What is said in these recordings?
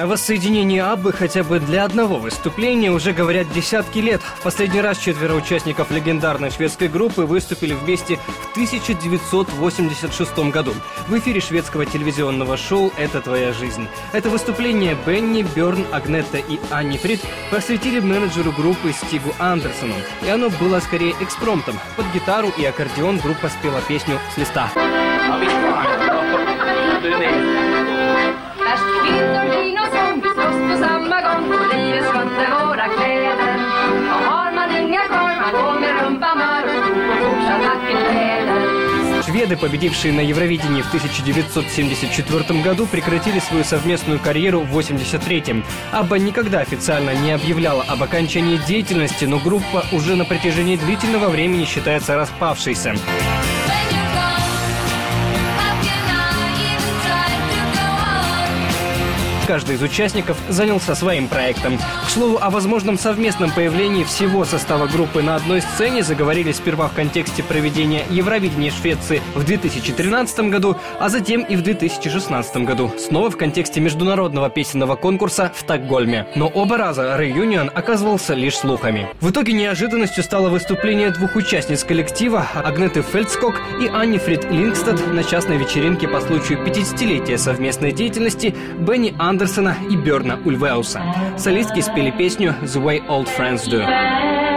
О воссоединении Аббы хотя бы для одного выступления уже говорят десятки лет. Последний раз четверо участников легендарной шведской группы выступили вместе в 1986 году в эфире шведского телевизионного шоу «Это твоя жизнь». Это выступление Бенни, Берн, Агнетта и Анни Фрид посвятили менеджеру группы Стигу Андерсону. И оно было скорее экспромтом. Под гитару и аккордеон группа спела песню с листа. Färsk kvinnor, vin Шведы, победившие на Евровидении в 1974 году, прекратили свою совместную карьеру в 1983-м. Абба никогда официально не объявляла об окончании деятельности, но группа уже на протяжении длительного времени считается распавшейся. Каждый из участников занялся своим проектом. К слову, о возможном совместном появлении всего состава группы на одной сцене заговорили сперва в контексте проведения Евровидения Швеции в 2013 году, а затем и в 2016 году, снова в контексте международного песенного конкурса в Стокгольме. Но оба раза Reunion оказывался лишь слухами. В итоге неожиданностью стало выступление двух участниц коллектива Агнеты Фельдскок и Анни Фрид Лингстад на частной вечеринке по случаю 50-летия совместной деятельности Бенни Андерсона и Берна Ульвеуса. Солистки спели песню «The Way Old Friends Do».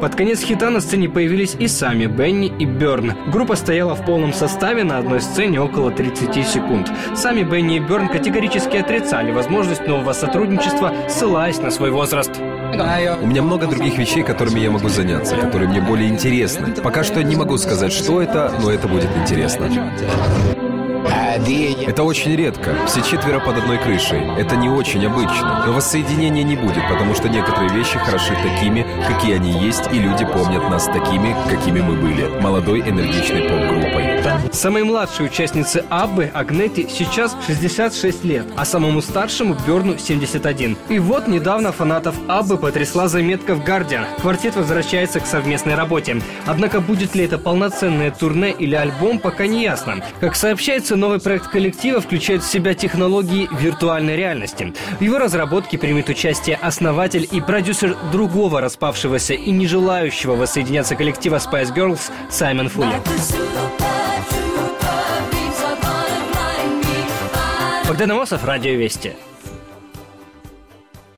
Под конец хита на сцене появились и сами Бенни и Берн. Группа стояла в полном составе на одной сцене около 30 секунд. Сами Бенни и Берн категорически отрицали возможность нового сотрудничества, ссылаясь на свой возраст. У меня много других вещей, которыми я могу заняться, которые мне более интересны. Пока что не могу сказать, что это, но это будет интересно. Это очень редко. Все четверо под одной крышей. Это не очень обычно. Но воссоединения не будет, потому что некоторые вещи хороши такими, какие они есть, и люди помнят нас такими, какими мы были. Молодой энергичной поп-группой. Самой младшей участнице Аббы, Агнети, сейчас 66 лет, а самому старшему Берну 71. И вот недавно фанатов Аббы потрясла заметка в Guardian. Квартет возвращается к совместной работе. Однако будет ли это полноценное турне или альбом, пока не ясно. Как сообщается, новый проект коллектива включает в себя технологии виртуальной реальности. В его разработке примет участие основатель и продюсер другого распавшегося и не желающего воссоединяться коллектива Spice Girls Саймон Фулли. Богдан Амосов, Радио Вести.